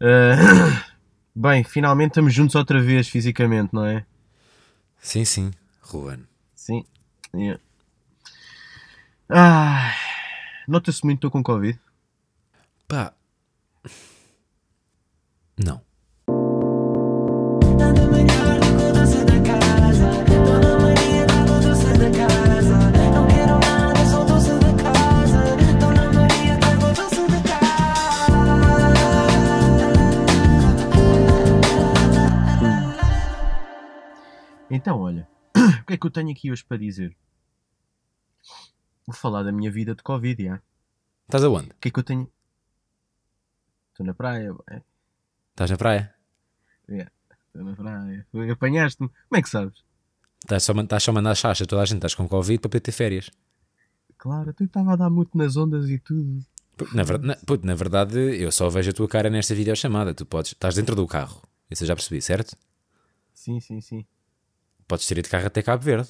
Ah, bem, finalmente estamos juntos outra vez fisicamente, não é? Sim, sim, Ruben. Sim. Yeah. Ah, Nota-se muito que estou com Covid. Pá. Não. Então, olha, o que é que eu tenho aqui hoje para dizer? Vou falar da minha vida de Covid, já. Estás aonde? O que é que eu tenho? Estou na praia, é, Estás na praia? estou na praia. Apanhaste-me. Como é que sabes? Estás só, estás só a mandar chacha toda a gente, estás com Covid para poder ter férias. Claro, eu estava a dar muito nas ondas e tudo. Na, ver- na- puto, na verdade, eu só vejo a tua cara nesta videochamada. Tu podes, estás dentro do carro. Isso eu já percebi, certo? Sim, sim, sim. Podes ter ido de carro até Cabo Verde.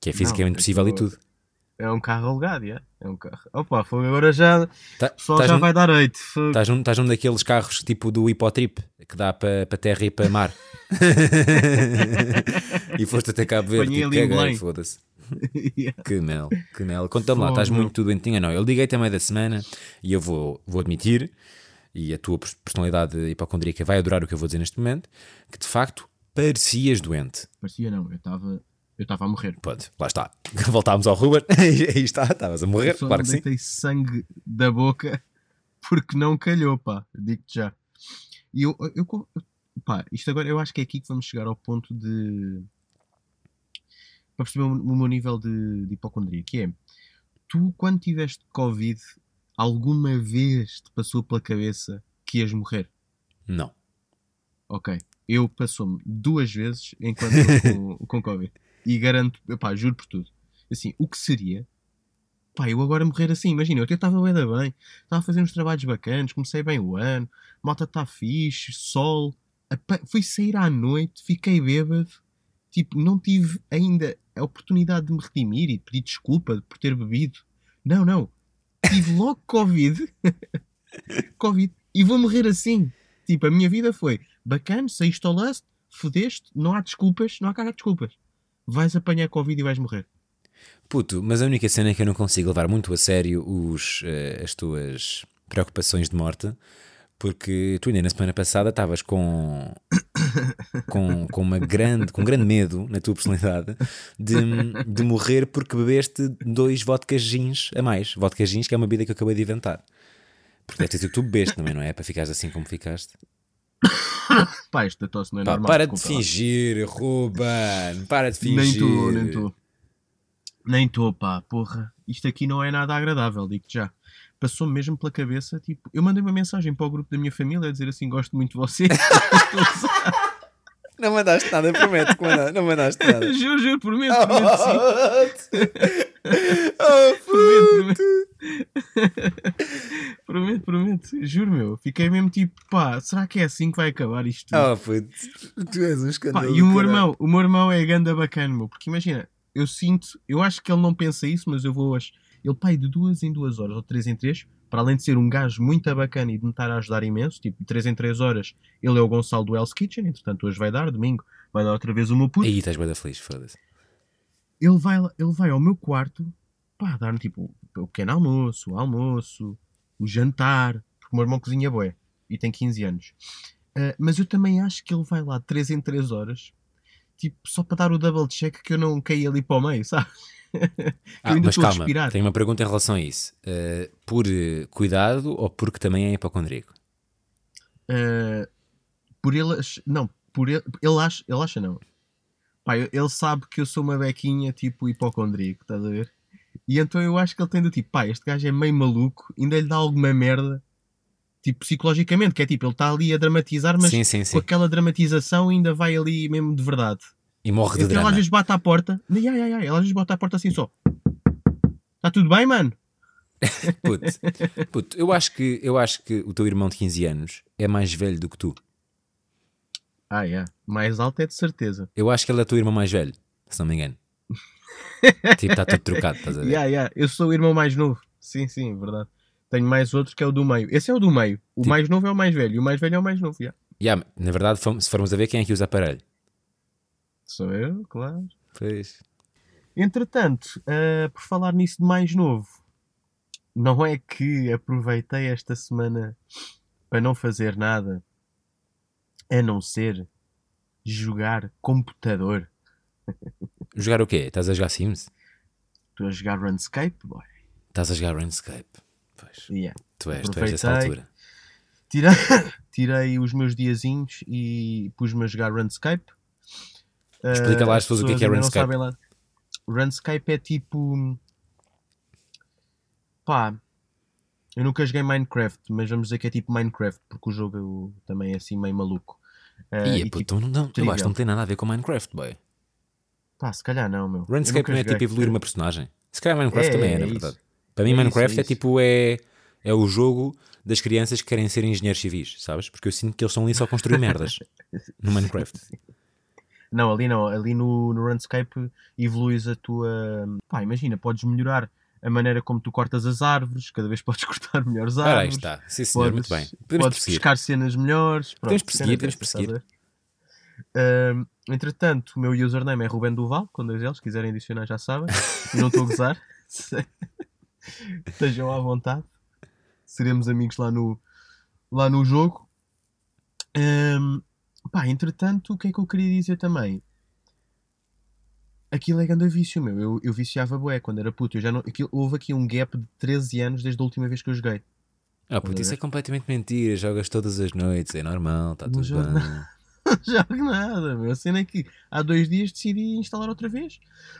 Que é fisicamente eu possível e tô- tudo. É um carro alugado, já. É um carro. Opa, foi agora já. Tá- O pessoal já vai dar. Foi- Estás num, num daqueles carros tipo do hipotrip que dá para terra e para mar. e foste até Cabo Verde. Tipo, caguei, foda-se. Yeah. Que mel, que mel. Conta-me lá, estás muito doentinha? Não, eu liguei também da semana e eu vou, vou admitir, e a tua pers- personalidade hipocondríaca vai adorar o que eu vou dizer neste momento, que de facto parecias doente. Parecia não, eu estava. Eu estava a morrer. Pode, lá está. Voltámos ao Ruben. Aí está, estavas a morrer, Só claro não que sim. deitei sangue da boca porque não calhou, pá. Digo-te já. E eu, eu, eu- pá, isto agora eu acho que é aqui que vamos chegar ao ponto de. para perceber o, o meu nível de, de hipocondria. Que é, tu quando tiveste Covid, alguma vez te passou pela cabeça que ias morrer? Não. Ok. Eu passou-me duas vezes enquanto estou com, com Covid. E garanto, pá, juro por tudo. Assim, o que seria? Pá, eu agora morrer assim, imagina, eu até estava bem bem, estava a fazer uns trabalhos bacanas, comecei bem o ano, malta está fixe, sol, fui sair à noite, fiquei bêbado, tipo, não tive ainda a oportunidade de me redimir e de pedir desculpa por ter bebido. Não, não. Tive logo Covid. Covid. E vou morrer assim. Tipo, a minha vida foi bacana, saíste ao last, fodeste, não há desculpas, não há cara de desculpas. Vais apanhar Covid e vais morrer. Puto, mas a única cena é que eu não consigo levar muito a sério os, eh, as tuas preocupações de morte, porque tu ainda na semana passada estavas com, com, com, uma grande, com um grande medo na tua personalidade de, de morrer porque bebeste dois vodka gins a mais. Vodka gins, que é uma bebida que eu acabei de inventar. Porque deve ter sido que tu bebeste também, não é? Para ficares assim como ficaste. Pá, esta tosse não é Pá, normal. para de desculpa lá. fingir, Ruben. Para de fingir. Nem estou, nem estou. Nem estou, pá, porra. Isto aqui não é nada agradável, digo-te já. Passou-me mesmo pela cabeça, tipo, eu mandei uma mensagem para o grupo da minha família a dizer assim: gosto muito de você. Não mandaste nada, prometo que mandaste. Não mandaste nada. juro, juro, prometo, prometo sim. oh, Prometo, prometo. prometo, prometo. Juro, meu. Fiquei mesmo tipo, pá, será que é assim que vai acabar isto? Oh, puto, tu és um Pá, escândalo. e o meu caralho. irmão, o meu irmão é ganda bacana, meu. Porque imagina, eu sinto, eu acho que ele não pensa isso, mas eu vou hoje. Ele, pai, de duas em duas horas ou três em três, para além de ser um gajo muito bacana e de me estar a ajudar imenso, tipo, de três em três horas, ele é o Gonçalo do Hell's Kitchen, entretanto hoje vai dar, domingo, vai dar outra vez o meu puto. Aí estás bem feliz, foda-se. Ele vai, ele vai ao meu quarto, pá, dar-me tipo o pequeno almoço, o almoço, o jantar, porque o meu irmão cozinha bué e tem 15 anos. Ah, mas eu também acho que ele vai lá de 3 em 3 horas, tipo, só para dar o double check que eu não caí ali para o meio, sabe? Ah, mas calma, respirar. tenho uma pergunta em relação a isso. Uh, por eh, cuidado ou porque também é hipocondríaco? Ah, por ele, não, por ele, ele acha, ele acha não. Pá, ele sabe que eu sou uma bequinha tipo hipocondríaco, estás a ver? E então eu acho que ele tem do tipo, pá, este gajo é meio maluco, ainda lhe dá alguma merda, tipo psicologicamente, que é tipo, ele está ali a dramatizar, mas sim, sim, com sim. aquela dramatização ainda vai ali mesmo de verdade. E morre de Então ele às drama. vezes bate à porta, ai, ai, ai, ai, ele às vezes bate à porta assim só. Está tudo bem, mano? Puto, puto, eu, acho que, eu acho que o teu irmão de 15 anos é mais velho do que tu. Ah, é. Mais alto é de certeza. Eu acho que ele é o teu irmão mais velho, se não me engano. Tipo, está tudo trocado, estás a ver? Yeah, yeah. Eu sou o irmão mais novo. Sim, sim, verdade. Tenho mais outro que é o do meio. Esse é o do meio. O Tipo- mais novo é o mais velho. E o mais velho é o mais novo. já. Yeah, na verdade, se formos a ver quem é que usa aparelho. Sou eu, claro. Pois. Entretanto, eh, por falar nisso de mais novo, não é que aproveitei esta semana para não fazer nada a não ser jogar computador. Jogar o quê? Estás a jogar Sims? Estou a jogar RuneScape, boy. Estás a jogar RuneScape? Pois. Yeah. Tu és, tu és dessa altura. Tirei, tirei os meus diazinhos e pus-me a jogar RuneScape. Explica lá às as pessoas o que é que é RuneScape. RuneScape é tipo. Pá. Eu nunca joguei Minecraft, mas vamos dizer que é tipo Minecraft, porque o jogo também é assim meio maluco. Eh, Ia, e puto, tipo, não, não, eu acho que não tem nada a ver com Minecraft, boy. Pá, se calhar não, meu. Eu RuneScape não é tipo evoluir uma personagem. Se calhar Minecraft É, também é, é na isso. verdade. Para mim, É isso, Minecraft é é, isso. tipo é, é o jogo das crianças que querem ser engenheiros civis, sabes? Porque eu sinto que eles estão ali só a construir merdas no Minecraft. Não, ali não. Ali no, no RuneScape evoluís a tua. Pá, imagina, podes melhorar a maneira como tu cortas as árvores, cada vez podes cortar melhores árvores. Ora, aí está. Sim, senhor, muito bem. Podemos podes prosseguir. pescar cenas melhores. Pronto, Podemos prosseguir, podemos prosseguir. Entretanto, o meu username é Ruben Duval, com dois L's, se quiserem adicionar já sabem. Não estou a gozar. Estejam à vontade. Seremos amigos lá no, lá no jogo. Ahm, pá, entretanto, o que é que eu queria dizer também? Aquilo é grande vício, meu. Eu, eu viciava bué quando era puto. Eu já não, aquilo- houve aqui um gap de 13 anos desde a última vez que eu joguei. Ah, puto, isso é completamente mentira. Jogas todas as noites, é normal, está tudo bem. Jogo nada, meu. A cena é que há dois dias decidi instalar outra vez.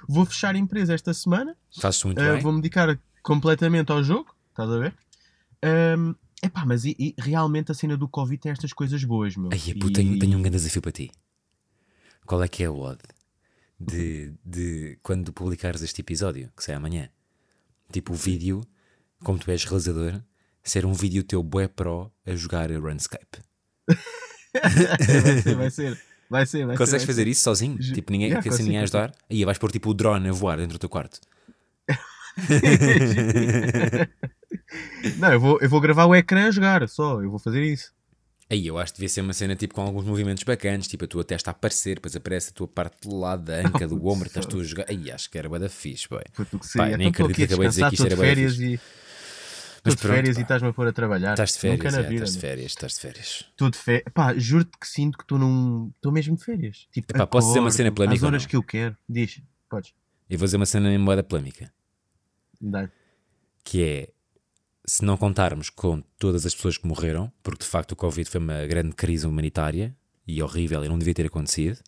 Vou fechar a empresa esta semana. Fazes muito Uh, bem. Vou-me dedicar completamente ao jogo. Estás a ver? Um, epá, mas e- e realmente a cena do Covid tem estas coisas boas, meu. Ai, puto, E- tenho, tenho um grande desafio para ti. Qual é que é o odd de, de quando publicares este episódio, que sai amanhã? Tipo, o vídeo, como tu és realizador, ser um vídeo teu bué pro a jogar RuneScape. vai ser, vai ser. Vai ser, vai Consegues ser, vai fazer isso sozinho? Tipo, ninguém, Yeah, assim ninguém a ajudar? Aí vais pôr tipo o drone a voar dentro do teu quarto. ser. Não, eu vou, eu vou gravar o ecrã a jogar só. Eu vou fazer isso. Aí eu acho que devia ser uma cena tipo com alguns movimentos bacanas, tipo a tua testa a aparecer, depois aparece a tua parte do lado da anca, do ombro, estás tu a jogar. Aí acho que era bué da fixe, boy. Pá, seria. nem acredito que acabei de dizer a que isto era bué da estou de férias e. Estou de férias pá. e estás-me a pôr a trabalhar. Estás de férias, Nunca na é, vida, estás de férias, estás de férias. Estou de férias. Pá, juro-te que sinto que estou num. Estou mesmo de férias. Tipo, Epá, posso dizer uma cena polémica ou horas que eu quero. Diz, podes. Eu vou dizer uma cena em moeda polémica, Dá. que é se não contarmos com todas as pessoas que morreram, porque de facto o Covid foi uma grande crise humanitária e horrível e não devia ter acontecido,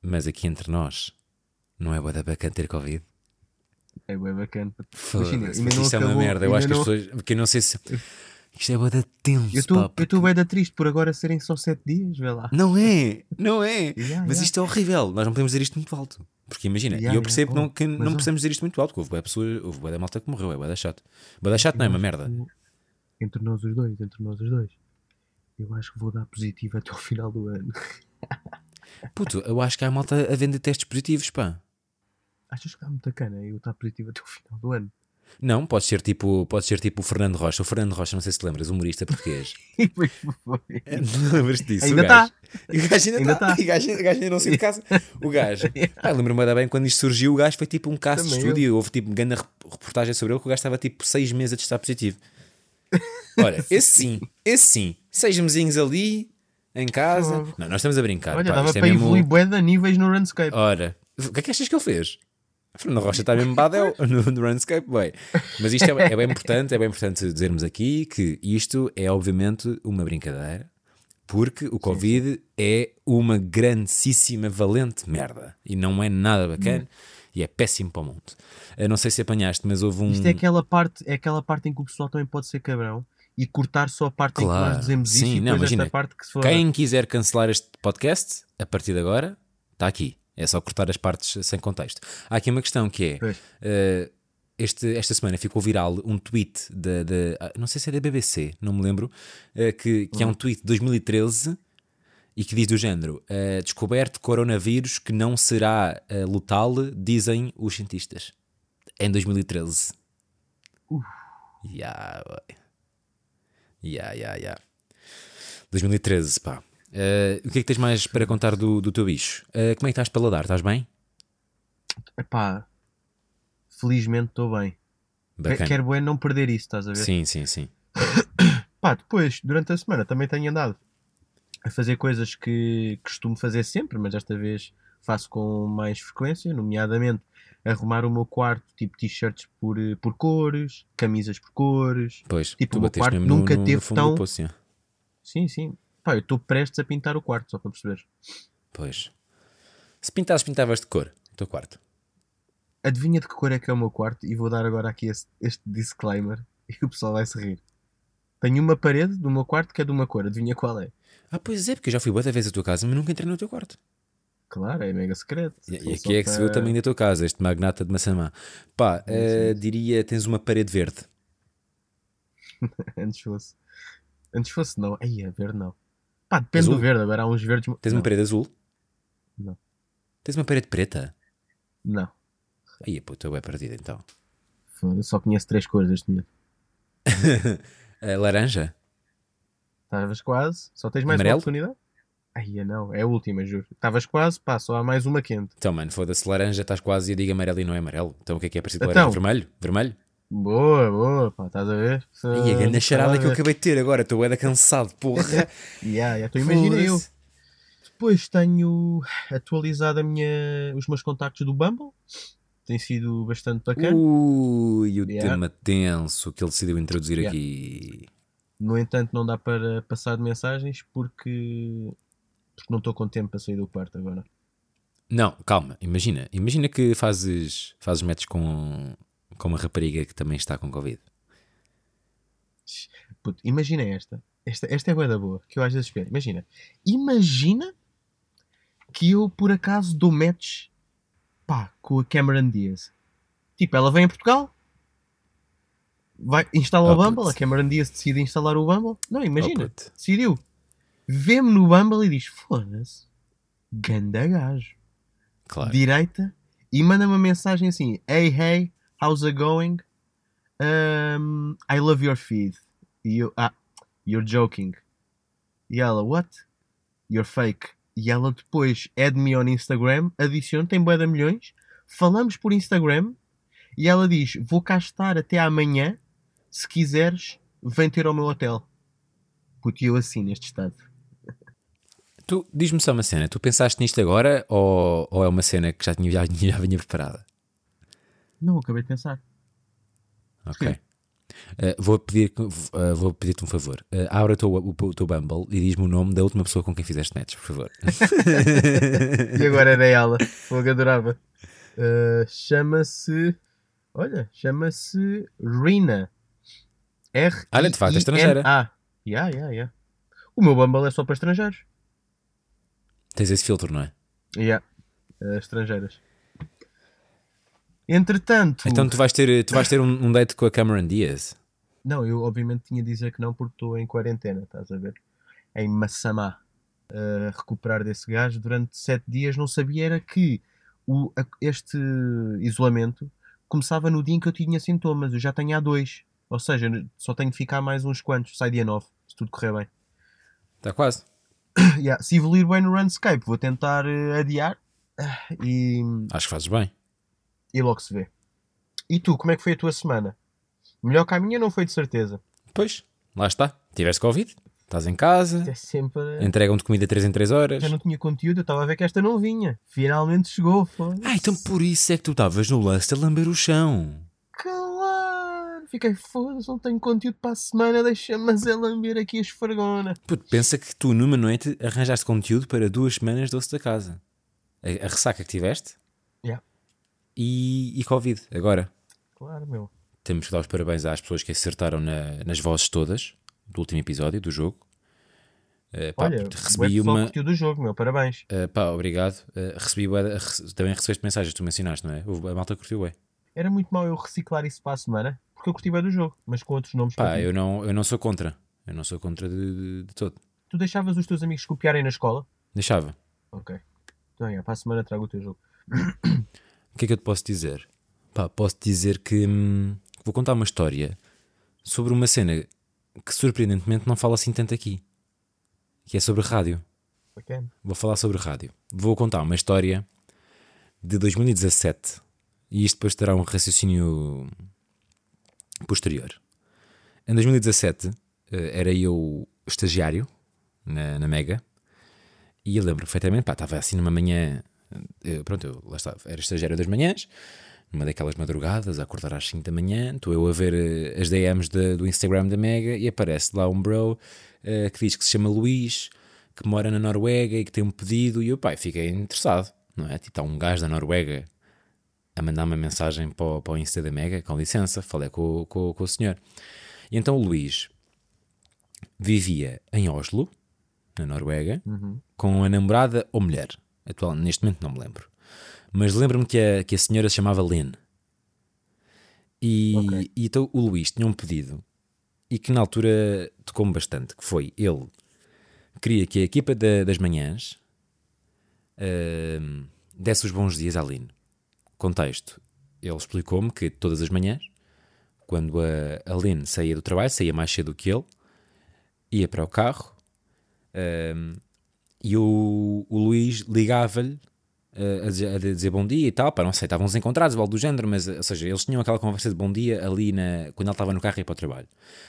mas aqui entre nós não é bué da bacana ter Covid. É bem bacana. Foda-se, Imagina, porque isto é uma merda. Eu acho que as não- pessoas. Porque eu não sei se. Isto é bué da tenso, Eu estou porque- estou bem da triste por agora serem só 7 dias, vê lá. Não é, não é. Yeah, mas yeah. isto é horrível. Nós não podemos dizer isto muito alto. Porque imagina, Yeah, eu percebo Oh, não, que não oh. precisamos dizer isto muito alto. que Houve pessoa, da malta que morreu, é da chato. Da chato não é uma merda. Entre nós os dois, entre nós os dois. Eu acho que vou dar positivo até ao final do ano. Puto, eu acho que há malta a vender testes positivos, pá. Achas que dá muita cana eu estar positivo até ao final do ano? Não, pode ser tipo, pode ser tipo o Fernando Rocha. O Fernando Rocha, não sei se te lembras, humorista português. Foi. Não lembras-te disso? Ainda o gajo. tá. E O gajo ainda está. tá. O gajo, o gajo ainda não saiu de casa. O gajo. Ah, lembro-me ainda bem quando isto surgiu. O gajo foi tipo um caso de Também estúdio. e Houve tipo grande rep- reportagem sobre ele que o gajo estava tipo seis meses a testar positivo. Olha, esse sim, esse sim. Seis mesinhos ali, em casa. Não, nós estamos a brincar. Olha, pá, dava é para mesmo- evoluir bué de níveis no RuneScape. Ora, o que é que achas que ele fez? Fernando Rocha está mesmo badel no, no RuneScape, bem. Mas isto é, é bem importante, é bem importante dizermos aqui que isto é obviamente uma brincadeira, porque o Covid é uma grandíssima, valente merda. E não é nada bacana e é péssimo para o mundo. Eu não sei se apanhaste, mas houve um... Isto é aquela, parte, é aquela parte em que o pessoal também pode ser cabrão e cortar só a parte em que Claro, nós dizemos sim, isto e não, depois imagina, esta parte que se for. Quem quiser cancelar este podcast, a partir de agora, está aqui. É só cortar as partes sem contexto. Há aqui uma questão que é: eh, este- esta semana ficou viral um tweet da. da- ah, não sei se é da BBC, não me lembro, eh, que, que é um tweet de 2013 e que diz do género: eh, descoberto coronavírus que não será eh, letal, dizem os cientistas. Em 2013. Ya, boy. Ya, ya, ya. 2013, pá. Eh, o que é que tens mais para contar do, do teu bicho? Eh, como é que estás para ladar? Estás bem? Epá, felizmente estou bem. Bacana. Quero bem não perder isso, estás a ver? Sim, sim, sim. Pá, depois, durante a semana, também tenho andado a fazer coisas que costumo fazer sempre, mas desta vez faço com mais frequência, nomeadamente arrumar o meu quarto, tipo t-shirts por, eh, por cores, camisas por cores. Pois, Tipo, o meu quarto no- nunca no, no teve fundo tão- poço. Sim, sim. Pá, eu estou prestes a pintar o quarto, só para perceber. Pois. Se pintasses, pintavas de cor, o teu quarto. Adivinha de que cor é que é o meu quarto e vou dar agora aqui este, este disclaimer e o pessoal vai se rir. Tenho uma parede do meu quarto que é de uma cor, adivinha qual é? Ah, pois é, porque eu já fui boa vez à tua casa, mas nunca entrei no teu quarto. Claro, é mega secreto. E, e aqui é que se vê o tamanho da tua casa, este magnata de Massamá. Pá, eh, diria, tens uma parede verde. Antes fosse. Antes fosse não. Aí é verde não. Pá, depende Azul? do verde. Agora há uns verdes. Tens não, uma parede azul? Não. Tens uma parede preta? Não. Aí, pô, tu é perdido então. Foda-se, Só conheço três cores este momento. Eh, laranja? Estavas quase. Só tens mais Amarelo? uma oportunidade? Aí é não. É a última, juro. Estavas quase. Pá, só há mais uma quente. Então, mano, foda-se, laranja, estás quase e eu digo amarelo e não é amarelo. Então o que é que é parecido com Então. laranja? Vermelho? Vermelho? Boa, boa. Pá, estás a ver? E a grande charada que eu acabei. de ter agora, estou é cansado, porra. Yeah, yeah, tu imagina eu. Depois tenho atualizado a minha, os meus contactos do Bumble. Tem sido bastante bacana. Ui, o Yeah. tema tenso que ele decidiu introduzir Yeah. aqui. No entanto, não dá para passar de mensagens porque, porque não estou com tempo para sair do quarto agora. Não, calma, imagina. Imagina que fazes, fazes match com, com uma rapariga que também está com Covid. Puto, imagina esta. Esta, esta é bué da boa, que eu às vezes espero. Imagina. Imagina que eu, por acaso, dou match pá, com a Cameron Diaz. Tipo, ela vem a Portugal, vai, instala Oh, o Bumble, a Cameron Diaz decide instalar o Bumble. Não, imagina. Oh, decidiu. Vê-me no Bumble e diz: Foda-se, ganda gajo. Claro. Direita e manda uma mensagem assim: Hey, hey, how's it going? Um, I love your feed. E ah, you're joking. E ela, what? You're fake. E ela depois add me on Instagram, adiciona, tem de milhões. Falamos por Instagram e ela diz: Vou cá estar até amanhã. Se quiseres, vem ter ao meu hotel. Puto, e eu assim, neste estado. Tu, diz-me só uma cena, tu pensaste nisto agora ou, ou é uma cena que já, tinha, já, já vinha preparada? Não, acabei de pensar. Ok. Sim. Eh, vou pedir, eh, vou pedir-te um favor. Eh, abre o teu, o, o teu Bumble e diz-me o nome da última pessoa com quem fizeste match, por favor. E agora era ela. Fogo, adorava. Uh, chama-se. Olha, chama-se Rina. R. Olha, de facto, é estrangeira. Ah, yeah, yeah, yeah. O meu Bumble é só para estrangeiros. Tens esse filtro, não é? Yeah. Uh, estrangeiras. Entretanto. Então tu vais ter, tu vais ter um, um date com a Cameron Diaz. Não, eu obviamente tinha de dizer que não porque estou em quarentena, estás a ver? Em Massamá. A recuperar desse gajo durante sete dias. Não sabia era que o, a- este isolamento começava no dia em que eu tinha sintomas. Eu já tenho há dois. Ou seja, só tenho de ficar mais uns quantos. Sai dia 9, se tudo correr bem. Está quase. Yeah, Se evoluir bem no Runscape, vou tentar eh, adiar Ah, e, Acho que fazes bem. E logo se vê. E tu, como é que foi a tua semana? Melhor que a minha não foi de certeza. Pois, lá está. Tiveste Covid, estás em casa, É sempre. entregam-te comida 3 em 3 horas. Já não tinha conteúdo, eu estava a ver que esta não vinha. Finalmente chegou, foda Ah, então por isso é que tu estavas no lance a lamber o chão. Claro! Fiquei foda-se, não tenho conteúdo para a semana, deixa-me é lamber aqui a esfregona. Puto, pensa que tu numa noite arranjaste conteúdo para duas semanas doce da casa. A, a ressaca que tiveste Yeah. E, e Covid. Agora, Claro, meu. temos que dar os parabéns às pessoas que acertaram na- nas vozes todas do último episódio do jogo. Eh, pá, Olha, recebi uma... do jogo, meu, parabéns. eh, pá, obrigado. Eh, recebi rece- também recebeste mensagens tu mencionaste, não é? Houve- A malta curtiu, é. Era muito mau eu reciclar isso para a semana, porque eu curti bem do jogo, mas com outros nomes. Pá, eu não, eu não sou contra. Eu não sou contra de, de- de todo. Tu deixavas os teus amigos copiarem na escola? Deixava. Ok. Então, é, para a semana trago o teu jogo. O que é que eu te posso dizer? Pá, posso dizer que hum, vou contar uma história sobre uma cena que surpreendentemente não fala assim tanto aqui, que é sobre rádio. Bacana. Vou falar sobre rádio. Vou contar uma história de 2017 e isto depois terá um raciocínio posterior. Em 2017 eh, era eu estagiário na, na Mega e eu lembro perfeitamente, pá, estava assim numa manhã, pronto, eu lá estava, era estagiário das manhãs, numa daquelas madrugadas, a acordar às 5 da manhã, estou eu a ver eh, as DMs de- do Instagram da Mega e aparece lá um bro eh, que diz que se chama Luís, que mora na Noruega e que tem um pedido e eu, pai, fiquei interessado, não é? Tipo, está um gajo da Noruega a mandar uma mensagem para o, para o Insta da Mega, com licença, falei com, o- com, o- com o senhor. E então o Luís vivia em Oslo, na Noruega, com a namorada ou mulher. Atual, neste momento não me lembro. Mas lembro-me que a, que a senhora se chamava Lynn. E, Ok. e então o Luís tinha um pedido e que na altura tocou-me bastante, que foi ele queria que a equipa da- das manhãs ahm, desse os bons dias à Lynn. Contexto, ele explicou-me que todas as manhãs, quando a, a Lynn saía do trabalho, saía mais cedo que ele, ia para o carro ahm, e o, o Luís ligava-lhe uh, a, a dizer bom dia e tal, pá, não sei, estavam encontrados, algo do género, mas, ou seja, eles tinham aquela conversa de bom dia ali na, quando ele estava no carro ir para o trabalho.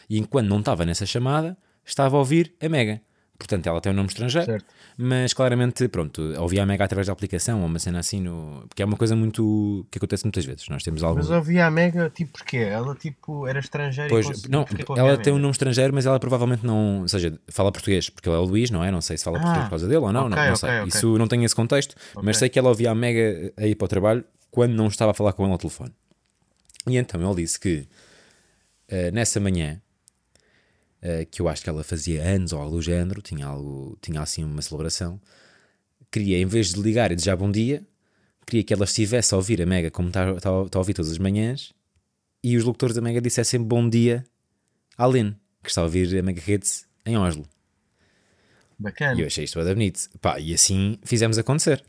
E enquanto não estava nessa chamada, estava a ouvir a Mega. Portanto, ela tem um nome estrangeiro, Certo. mas claramente, pronto, ouvia a Mega através da aplicação ou uma cena assim, no... porque é uma coisa muito que acontece muitas vezes. Nós temos algo. Mas ouvia a Mega, tipo, porquê? Ela, tipo, era estrangeira Pois, e não, ela tem um nome estrangeiro, mas ela provavelmente não, ou seja, fala português, porque ele é o Luís, não é? Não sei se fala Ah, português por causa dele ou não, não, ok, não sei. ok, ok. Isso não tem esse contexto, mas sei que ela ouvia a Mega a ir para o trabalho quando não estava a falar com ele ao telefone. E então ele disse que eh, nessa manhã, eh, que eu acho que ela fazia anos ou algo do género, tinha, algo, tinha assim uma celebração, queria, em vez de ligar e desejar bom dia, queria que ela estivesse a ouvir a Mega como está, está, está a ouvir todas as manhãs e os locutores da Mega dissessem bom dia à Lynn, que está a ouvir a Mega Hits em Oslo. Bacana. E eu achei isto bem bonito. Pá, e assim fizemos acontecer.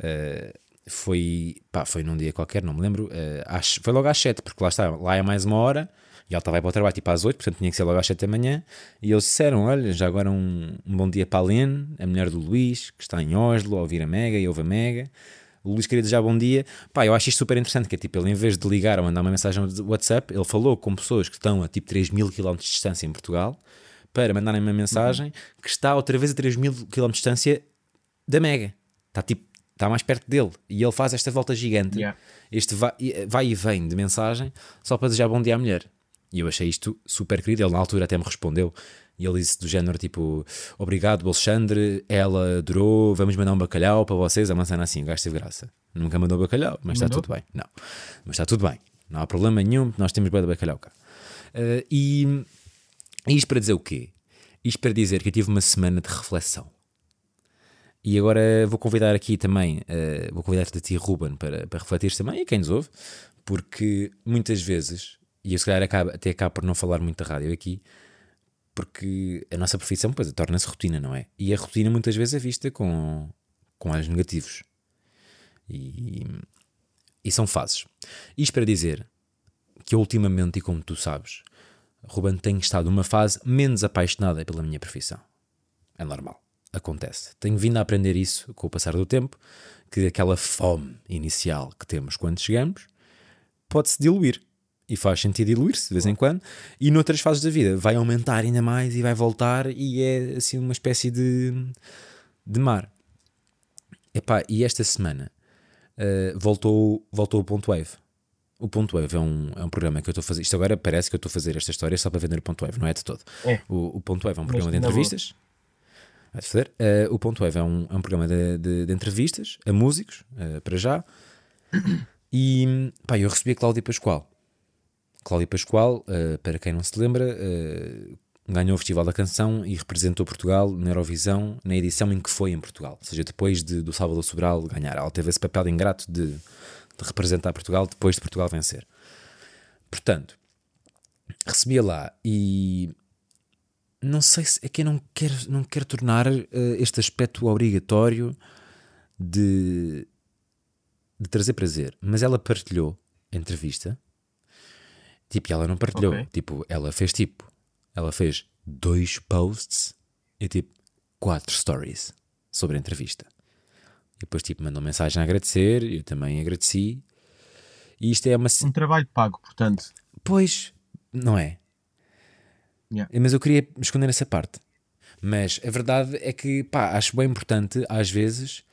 Uh, foi, pá, foi num dia qualquer, não me lembro. uh, às- foi logo às 7, porque lá está, lá é mais uma hora. E ela estava a ir para o trabalho tipo às 8, portanto tinha que ser logo às 7 da manhã. E eles disseram: Olha, já agora um, um bom dia para a Lene, a mulher do Luís, que está em Oslo, a ouvir a Mega e ouve a Mega. O Luís queria desejar bom dia. Pá, eu acho isto super interessante, que é tipo, ele em vez de ligar ou mandar uma mensagem no WhatsApp, ele falou com pessoas que estão a tipo 3 mil km de distância em Portugal para mandarem uma mensagem que está outra vez a 3 mil km de distância da Mega. Está tipo, está mais perto dele. E ele faz esta volta gigante, Yeah. este vai, vai e vem de mensagem, só para desejar bom dia à mulher. E eu achei isto super querido. Ele na altura até me respondeu. E ele disse do género tipo: Obrigado, Alexandre. Ela adorou. Vamos mandar um bacalhau para vocês. A maçã assim, o gajo teve graça. Nunca mandou bacalhau, mas está Mandou? tudo bem. Não, mas está tudo bem. Não há problema nenhum. Nós temos bué de bacalhau cá. Eh, e isto para dizer o quê? Isto para dizer que eu tive uma semana de reflexão. E agora vou convidar aqui também, eh, vou convidar-te a ti, Ruben, para, para refletir também, e quem nos ouve, porque muitas vezes, e eu se calhar acabo, até acabo por não falar muito da rádio aqui, porque a nossa profissão pois, torna-se rotina, não é? E a rotina muitas vezes é vista com, com olhos negativos. E, e são fases. Isto para dizer que ultimamente, e como tu sabes, Ruben, tenho estado numa fase menos apaixonada pela minha profissão. É normal, acontece. Tenho vindo a aprender isso com o passar do tempo, que aquela fome inicial que temos quando chegamos pode-se diluir. E faz sentido diluir-se de vez em quando. E noutras fases da vida vai aumentar ainda mais e vai voltar e é assim uma espécie de, de mar. Epá, e esta semana eh, voltou, voltou o Ponto Wave. O Ponto Wave é um, é um programa que eu estou a fazer. Isto agora parece que eu estou a fazer esta história só para vender o Ponto Wave, não é de todo. É. O, o Ponto Wave é um programa de na boa. entrevistas. Vai-te foder. Eh, o Ponto Wave é um, é um programa de, de- de entrevistas a músicos, eh, para já. E pá, eu recebi a Cláudia Pascoal. Cláudia Pascoal, eh, para quem não se lembra, eh, ganhou o Festival da Canção e representou Portugal na Eurovisão na edição em que foi em Portugal. Ou seja, depois de, do Salvador Sobral ganhar. Ela teve esse papel ingrato de, de representar Portugal depois de Portugal vencer. Portanto, recebia lá e não sei se é que eu não quero, não quero tornar eh, este aspecto obrigatório de, de trazer prazer, mas ela partilhou a entrevista Tipo, e ela não partilhou. Ok. Tipo, ela fez tipo, ela fez dois posts e tipo, quatro stories sobre a entrevista. E depois, tipo, mandou mensagem a agradecer, eu também agradeci. E isto é uma. Um trabalho pago, portanto. Pois, não é? Yeah. Mas eu queria esconder essa parte. Mas a verdade é que, pá, acho bem importante, às vezes,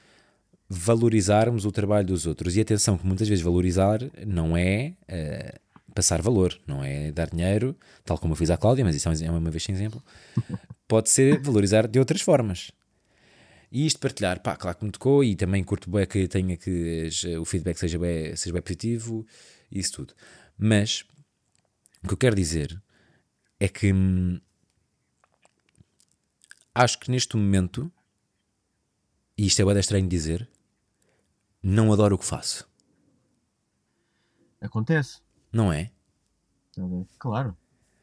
valorizarmos o trabalho dos outros. E atenção, que muitas vezes valorizar não é eh, passar valor, não é dar dinheiro, tal como eu fiz à Cláudia, mas isso é é uma vez sem exemplo. Pode ser valorizar de outras formas. E isto partilhar, pá, claro que me tocou e também curto bem que tenha que o feedback seja bem, seja bem positivo, isso tudo. Mas o que eu quero dizer é que hum, acho que neste momento, e isto é bem estranho de dizer, não adoro o que faço, Acontece. Não é? Ver? Claro.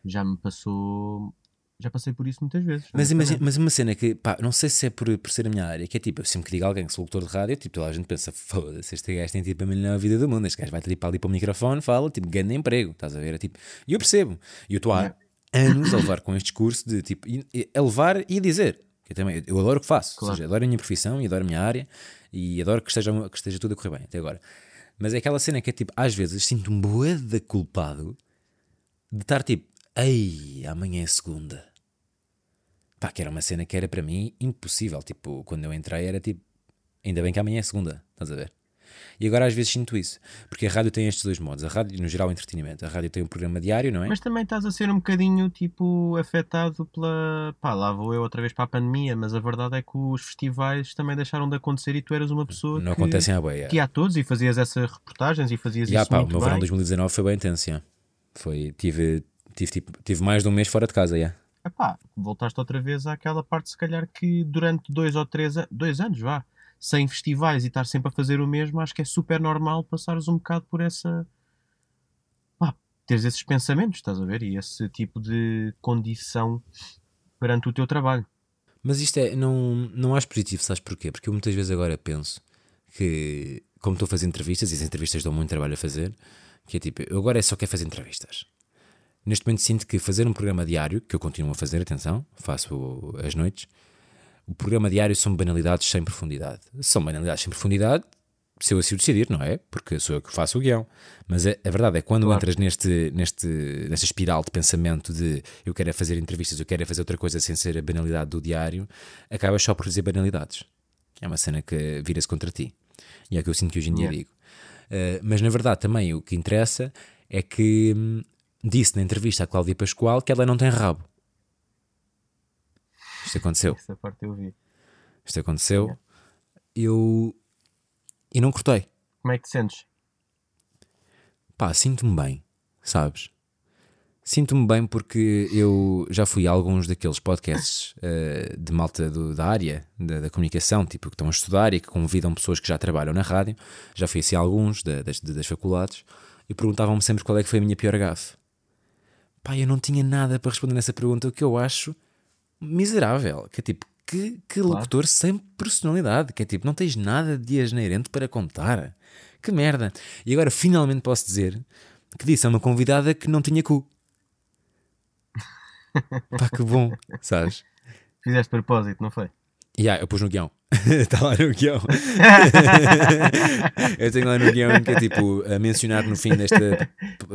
Já me passou. Já passei por isso muitas vezes. Mas, imagina, mas uma cena que, pá, não sei se é por, por ser a minha área, que é tipo, eu sempre que digo alguém que sou locutor de rádio, tipo, toda a gente pensa, foda-se, este gajo tem tipo a melhor vida do mundo, este gajo vai tipo, ali para o microfone, fala, tipo, ganha emprego, estás a ver? É, tipo, e eu percebo, e eu estou há Yeah. anos a levar com este discurso de tipo, a levar e dizer, que eu também, eu adoro o que faço, ou Claro. seja, adoro a minha profissão e adoro a minha área e adoro que esteja, que esteja tudo a correr bem até agora. Mas é aquela cena que é tipo, às vezes sinto-me boeda culpado de estar tipo, ei, amanhã é segunda. Pá, que era uma cena que era para mim impossível. Tipo, quando eu entrei era tipo, ainda bem que amanhã é segunda, estás a ver? E agora às vezes sinto isso, porque a rádio tem estes dois modos. A rádio, no geral, entretenimento. A rádio tem um programa diário, não é? Mas também estás a ser um bocadinho tipo afetado pela. Pá, lá vou eu outra vez para a pandemia, mas a verdade é que os festivais também deixaram de acontecer e tu eras uma pessoa não que, acontecem à boia. que a todos e fazias essas reportagens e fazias Já, isso pá, o muito meu verão bem. 2019 foi bem intenso. Foi, tive, tive, tipo, tive mais de um mês fora de casa, já. Epá, voltaste outra vez àquela parte, se calhar, que durante dois ou três anos, dois anos, vá, sem festivais e estar sempre a fazer o mesmo, acho que é super normal passares um bocado por essa. Pá, teres esses pensamentos, estás a ver? E esse tipo de condição perante o teu trabalho. Mas isto é, não, não acho positivo, sabes porquê? Porque eu muitas vezes agora penso que, como estou a fazer entrevistas, e as entrevistas dão muito trabalho a fazer, que é tipo, eu agora é só quero fazer entrevistas. Neste momento sinto que fazer um programa diário, que eu continuo a fazer, atenção, faço as noites, o programa diário são banalidades sem profundidade. São banalidades sem profundidade se eu assim o decidir, não é? Porque sou eu que faço o guião. Mas a, a verdade é que quando Claro. entras neste, neste, nesta espiral de pensamento de eu quero é fazer entrevistas, eu quero é fazer outra coisa sem ser a banalidade do diário, acabas só por dizer banalidades. É uma cena que vira-se contra ti. E é o que eu sinto que hoje em dia Yeah. digo. Uh, mas na verdade também o que interessa é que hum, disse na entrevista à Cláudia Pascoal que ela não tem rabo. Isto aconteceu. Essa parte eu vi. Isto aconteceu. Yeah. Eu. E não cortei. Como é que te sentes? Pá, sinto-me bem, sabes? Sinto-me bem porque eu já fui a alguns daqueles podcasts eh, de malta do- da área, da, da comunicação, tipo que estão a estudar e que convidam pessoas que já trabalham na rádio. Já fui assim a alguns da- das, das faculdades e perguntavam-me sempre qual é que foi a minha pior gafe. Pá, eu não tinha nada para responder nessa pergunta, o que eu acho miserável. Que é tipo, que, que locutor sem personalidade. Que é tipo, não tens nada de asneirente para contar. Que merda. E agora finalmente posso dizer que disse a uma convidada que não tinha cu. Pá, que bom, sabes? Fizeste propósito, não foi? E yeah, eu pus no guião. Está lá no guião. eu tenho lá no guião que é tipo a mencionar no fim desta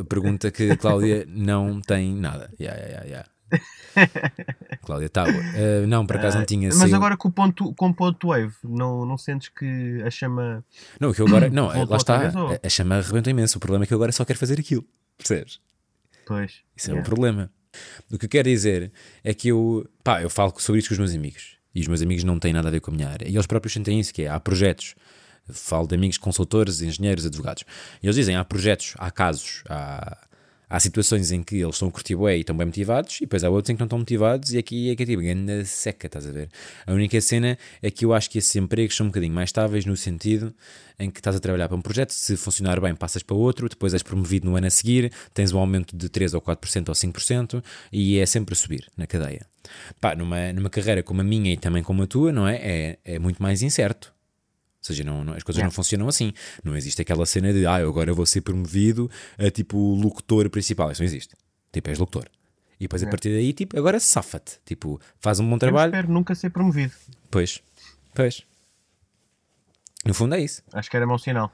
pergunta que a Cláudia não tem nada. Yeah, yeah, yeah, yeah. Cláudia Tábua. Uh, não, por acaso não tinha. Mas saiu- agora com o ponto, com o ponto wave, não, não sentes que a chama. Não, o que eu agora. Não, lá está. vez, ou? A, chama arrebenta imenso. O problema é que eu agora só quero fazer aquilo. Percebes? Pois. Isso é um Yeah. problema. O que eu quero dizer é que eu, pá, eu falo sobre isso com os meus amigos e os meus amigos não têm nada a ver com a minha área e eles próprios sentem isso, que é, há projetos, falo de amigos consultores, engenheiros, advogados, e eles dizem, há projetos, há casos, há, há situações em que eles estão a e estão bem motivados e depois há outros em que não estão motivados e aqui é que é tipo, ganda seca, estás a ver? A única cena é que eu acho que esses empregos são um bocadinho mais estáveis no sentido em que estás a trabalhar para um projeto, se funcionar bem passas para outro, depois és promovido no ano a seguir, tens um aumento de 3 ou 4% ou 5% e é sempre a subir na cadeia. Pá, numa, numa carreira como a minha e também como a tua, não é? É, é muito mais incerto. Seja, não, não- as coisas Yeah. não funcionam assim. Não existe aquela cena de, ah, eu agora vou ser promovido a tipo locutor principal. Isso não existe. Tipo, és locutor. E depois a partir daí, tipo, agora safa-te. Tipo, faz um bom Eu trabalho. espero nunca ser promovido. Pois, pois. No fundo é isso. Acho que era mau sinal.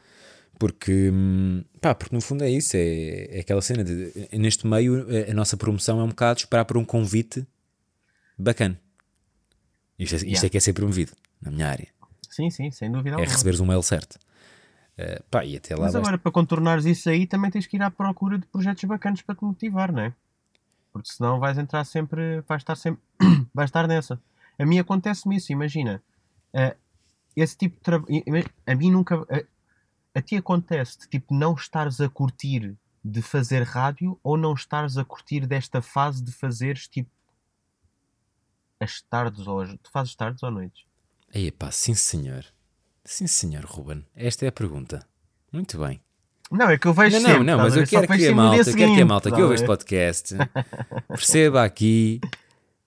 Porque, hum, pá, porque no fundo é isso. É, é aquela cena de, neste meio, a, a nossa promoção é um bocado esperar por um convite bacana. Isto, é, isto Yeah. é que é ser promovido na minha área. Sim, sim, sem dúvida É receberes um mail certo. Eh, pá, e até lá Mas basta- agora, para contornares isso aí, também tens que ir à procura de projetos bacanas para te motivar, não é? Porque senão vais entrar sempre, vais estar sempre, vais estar nessa. A mim acontece-me isso, imagina. eh, esse tipo de trabalho, a mim nunca, a, a ti acontece de tipo não estares a curtir de fazer rádio ou não estares a curtir desta fase de fazeres tipo as tardes ou as, tu fazes tardes ou noites? Aí, pá, sim senhor. Sim senhor, Ruben. Esta é a pergunta. Muito bem. Não, é que eu vejo Não, não, sempre, não, estás mas ver? eu quero que a malta, dia quero que a malta que estás a ouve este podcast perceba aqui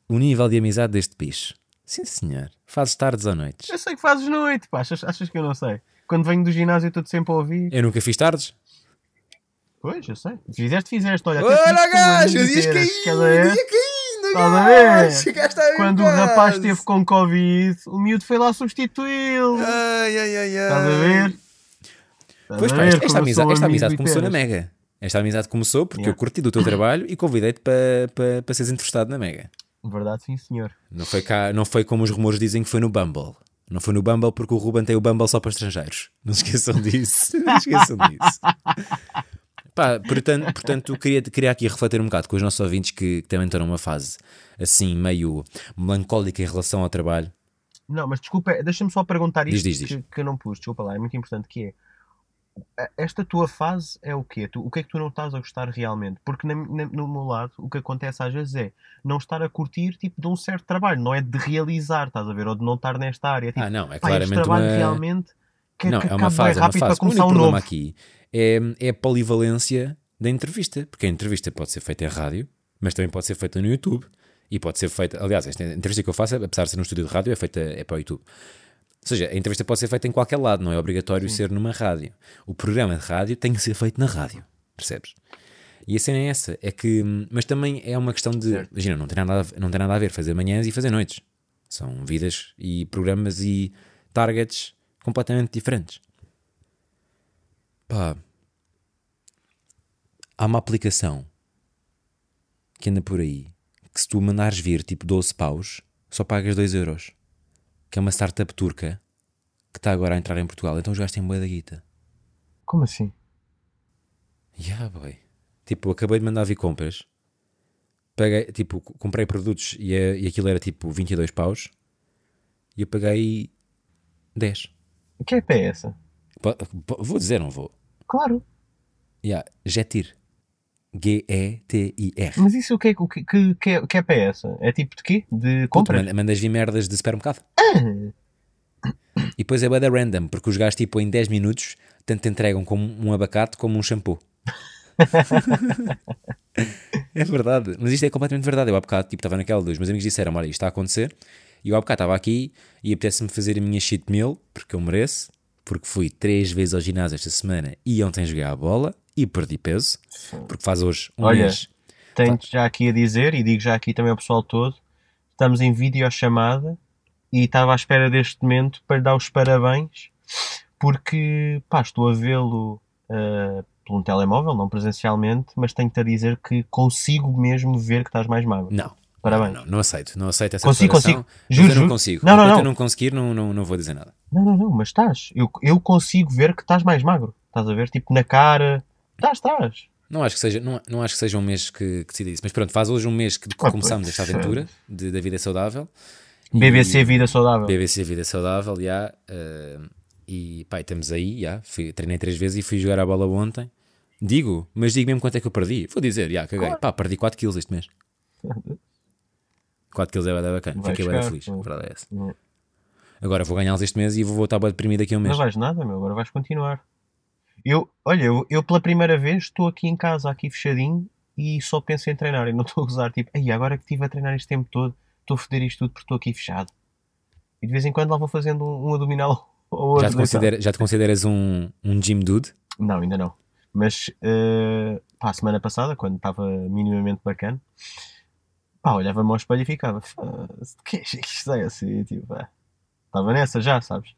o nível de amizade deste bicho. Sim senhor. Fazes tardes ou noites. Eu sei que fazes noite, pá. Achas, achas que eu não sei? Quando venho do ginásio estou sempre a ouvir. Eu nunca fiz tardes. Pois, eu sei. Fizeste, fizeste. Olha, Olha, gajo, dias inteiras, caindo, quer ver? Estás a ver? chegaste aí Quando o rapaz esteve com Covid, o miúdo foi lá substituí-lo. Ai, ai, ai, ai. Estás a ver? Estás Pois a pá, ver esta, amizade, esta amizade começou na? Mega. Esta amizade começou porque Yeah. eu curti do teu trabalho e convidei-te para pa, pa seres entrevistado na Mega. Verdade, sim, senhor. Não foi, cá, não foi como os rumores dizem que foi no Bumble. Não foi no Bumble porque o Ruben tem o Bumble só para estrangeiros. Não se esqueçam disso. Não se esqueçam disso. Pá, portanto, portanto queria, queria aqui refletir um bocado com os nossos ouvintes que, que também estão numa fase assim meio melancólica em relação ao trabalho. Não, mas desculpa, deixa-me só perguntar Diz, isto diz, diz. Que, que eu não pus, desculpa lá, é muito importante, que é esta tua fase é o quê? Tu, o que é que tu não estás a gostar realmente? Porque na- na- no meu lado, o que acontece às vezes é não estar a curtir tipo, de um certo trabalho, não é de realizar, estás a ver? Ou de não estar nesta área. Tipo, Ah, não, é pá, este claramente trabalho uma. realmente que, Não, que é uma fase, é uma fase. O único um problema novo. aqui é, é a polivalência da entrevista, porque a entrevista pode ser feita em rádio, mas também pode ser feita no YouTube e pode ser feita. Aliás, esta entrevista que eu faço, apesar de ser num estúdio de rádio, é feita é para o YouTube. Ou seja, a entrevista pode ser feita em qualquer lado, não é obrigatório ser numa rádio. O programa de rádio tem que ser feito na rádio, percebes? E a cena é essa, é que, mas também é uma questão de, Certo. imagina, não tem, nada a, não tem nada a ver fazer manhãs e fazer noites. São vidas e programas e targets completamente diferentes. Pá, há uma aplicação que anda por aí que se tu mandares vir tipo 12 paus, só pagas 2 euros. Que é uma startup turca que está agora a entrar em Portugal. Então gajos têm boa da guita. Como assim? Yeah, boy. Tipo, acabei de mandar vir compras. Paguei, tipo, comprei produtos e, é- e aquilo era tipo 22 paus. E eu paguei 10. Que app é essa? Po- Vou dizer, não vou. Claro. Yeah, Getir. G-E-T-I-R. Mas isso o que, é- o que, que, que, é- que app é essa? É tipo de quê? De manda- mandas vir merdas de supermercado. Ah, E depois é bué da random, porque os gajos tipo em 10 minutos tanto te entregam como um abacate como um shampoo. é verdade, mas isto é completamente verdade. Eu há bocado tipo, estava naquela dos meus amigos disseram: Olha, isto está a acontecer. E eu há bocado estava aqui e apetece-me fazer a minha cheat meal, porque eu mereço, porque fui três vezes ao ginásio esta semana e ontem joguei à bola e perdi peso, porque faz hoje um Olha, mês. Tenho já aqui a dizer, e digo já aqui também ao pessoal todo, estamos em videochamada e estava à espera deste momento para lhe dar os parabéns, porque pá, estou a vê-lo ah, por um telemóvel, não presencialmente, mas tenho-te a dizer que consigo mesmo ver que estás mais magro. Não. Parabéns. Não, não, não aceito, não aceito essa Consigo, consigo. Juro, eu não juro. consigo. Não, não, Enquanto não. eu não conseguir, não, não, não vou dizer nada. Não, não, não, mas estás. Eu, eu consigo ver que estás mais magro. Estás a ver? Tipo na cara. Estás, estás. Não acho que seja, não, não acho que seja um mês que, que decida isso. Mas pronto, faz hoje um mês que, que Ah, começamos pois, esta aventura de, da vida saudável. BBC Vida Saudável. BBC Vida Saudável, já. eh, e pá, e estamos aí, já. Fui, treinei três vezes e fui jogar a bola ontem. Digo, mas digo mesmo quanto é que eu perdi. Vou dizer, já, caguei. Pá, perdi 4 quilos este mês. 4 quilos é bacana. Fiquei buscar, feliz. Verdade é essa. Não. Agora vou ganhá-los este mês e vou voltar a deprimido daqui a um mês. Não vais nada, meu. Agora vais continuar. Eu, olha, eu, eu pela primeira vez estou aqui em casa, aqui fechadinho, e só penso em treinar. E não estou a gozar. Tipo, aí agora que estive a treinar este tempo todo, estou a foder isto tudo porque estou aqui fechado. E de vez em quando lá vou fazendo um, um abdominal Ou Já outro te, deitado. considera- já te consideras um, um gym dude? Não, ainda não. Mas eh, pá, a semana passada, quando estava minimamente bacana, pá, olhava-me ao espelho e ficava, "Foda-se, que é isto é assim? Tipo, pá, estava nessa já, sabes?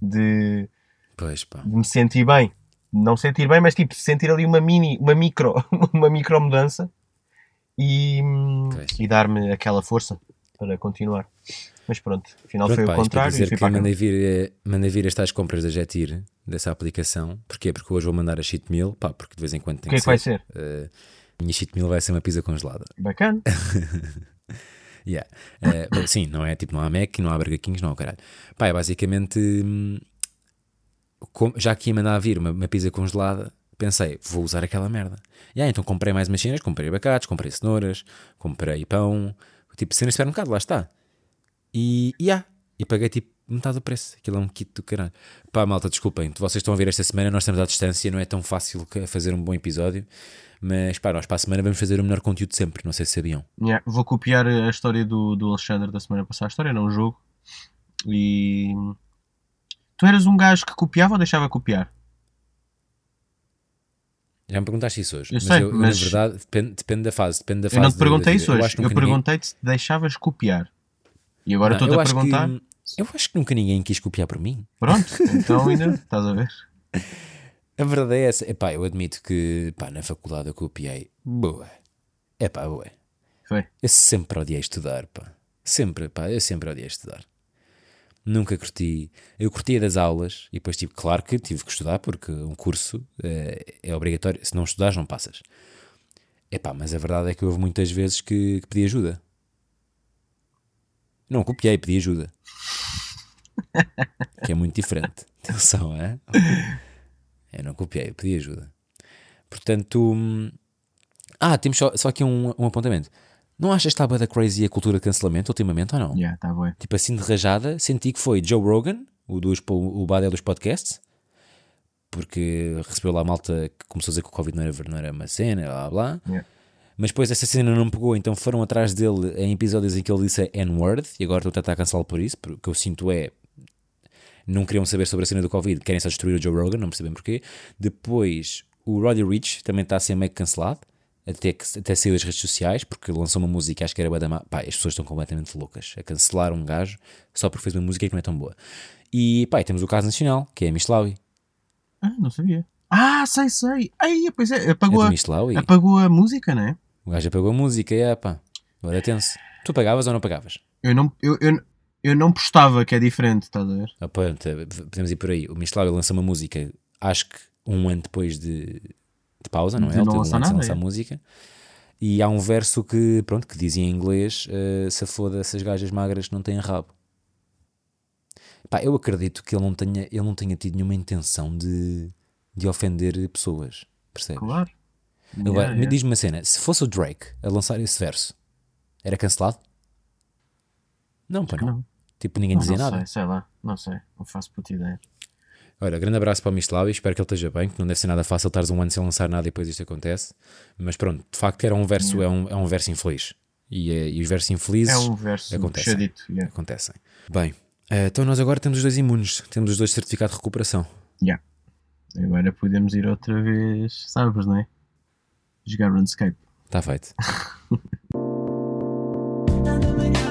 De, Pois pá. de me sentir bem. Não sentir bem, mas tipo, sentir ali uma mini, uma micro, uma micro mudança e, Pois. e dar-me aquela força para continuar. Mas pronto, afinal Pronto, foi pá, o para contrário e dizer fui que cama. mandei vir, eh, mandei vir estas compras da Jetir, dessa aplicação. Porquê? Porque hoje vou mandar a cheat meal, pá, porque de vez em quando tem que é que que vai ser. ser? Minha cheat meal vai ser uma pizza congelada. Bacana. Yeah. Eh, bom, sim, não é tipo, não há Mac, não há Burger Kings, não há o caralho. Pá, é basicamente, hum, com- já que ia mandar vir uma, uma pizza congelada, pensei, vou usar aquela merda. E aí, então comprei mais umas cenas, comprei abacates, comprei cenouras, comprei pão, tipo cenas de supermercado, lá está. E, e, ah, e paguei tipo metade do preço. Aquilo é um kit do caralho. Pá, malta, desculpem, vocês estão a ver esta semana, nós estamos à distância, não é tão fácil fazer um bom episódio. Mas pá, nós para a semana vamos fazer o melhor conteúdo de sempre, não sei se sabiam. Yeah, vou copiar a história do, do Alexandre da semana passada. A história não, o jogo. E. Tu eras um gajo que copiava ou deixava copiar? Já me perguntaste isso hoje, Eu mas, sei, eu, eu, mas- na verdade depende, depende da fase. Depende da Eu fase não te perguntei da isso hoje. Eu, ninguém- perguntei-te se deixavas copiar. E agora estou-te eu a acho que- perguntar. Eu acho que nunca ninguém quis copiar por mim. Pronto, então ainda estás a ver. A verdade é essa. Epá, eu admito que pá, na faculdade eu copiei. Boa. Epá, boa. Foi. Eu sempre odiei estudar, pá. Sempre, pá, eu sempre odiei estudar. Nunca curti. Eu curtia das aulas e depois tive, claro que tive que estudar porque um curso eh, é obrigatório. Se não estudares, não passas. Epá, mas a verdade é que houve muitas vezes que, que pedi ajuda. Não copiei, pedi ajuda. que é muito diferente. Atenção, é? Eu não copiei, eu pedi ajuda. Portanto. hum, Ah, temos só, só aqui um, um apontamento. Não achas que está da crazy a cultura de cancelamento ultimamente ou não? Yeah, tá bem. Tipo assim de rajada, senti que foi Joe Rogan, o, dos, o Badel dos podcasts, porque recebeu lá a malta que começou a dizer que o Covid não era, não era uma cena, blá blá. Yeah. Mas depois essa cena não pegou, então foram atrás dele em episódios em que ele disse N-word, e agora estou a tentar cancelá-lo por isso, porque o que eu sinto é. Não queriam saber sobre a cena do Covid, querem só destruir o Joe Rogan, não percebem porquê. Depois o Roddy Rich também está a ser meio cancelado, até, que, até saiu das redes sociais, porque lançou uma música, acho que era Badama. Pá, as pessoas estão completamente loucas a cancelar um gajo só porque fez uma música que não é tão boa. E pá, e temos o caso nacional, que é a Mishlawi. Ah, não sabia. Ah, sei, sei. Aí, pois é, É apagou, do a, apagou a música, não é? O gajo apagou a música, é pá. Agora é tenso. Tu pagavas ou não pagavas? Eu não, eu, eu, eu não postava que é diferente, estás a ver? Ah, pronto, podemos ir por aí. O Mishlawi lança uma música, acho que um ano depois de, de pausa, não é? Ele não teve um ano sem nada, lançar é. música. E há um verso que, pronto, que dizia em inglês: uh, se foda essas gajas magras não têm rabo. Pá, eu acredito que ele não tenha, ele não tenha tido nenhuma intenção de, de ofender pessoas. Percebes? Claro. Agora, Yeah, me yeah. diz-me uma cena: se fosse o Drake a lançar esse verso, era cancelado? Não, pá, não. Não. Tipo, ninguém Não, dizia não nada. sei, sei lá, não sei, não faço puta ideia. Olha, grande abraço para o Mislav espero que ele esteja bem, que não deve ser nada fácil estares um ano sem lançar nada e depois isto acontece. Mas pronto, de facto era um verso, é um, é um verso infeliz. E, eh, e os versos infelizes É um verso acontecem. fechadito. yeah. acontecem. Bem, eh, então nós agora temos os dois imunes, temos os dois certificados de recuperação. Yeah. Agora podemos ir outra vez, sabes, não é? Jogar RuneScape. Está feito.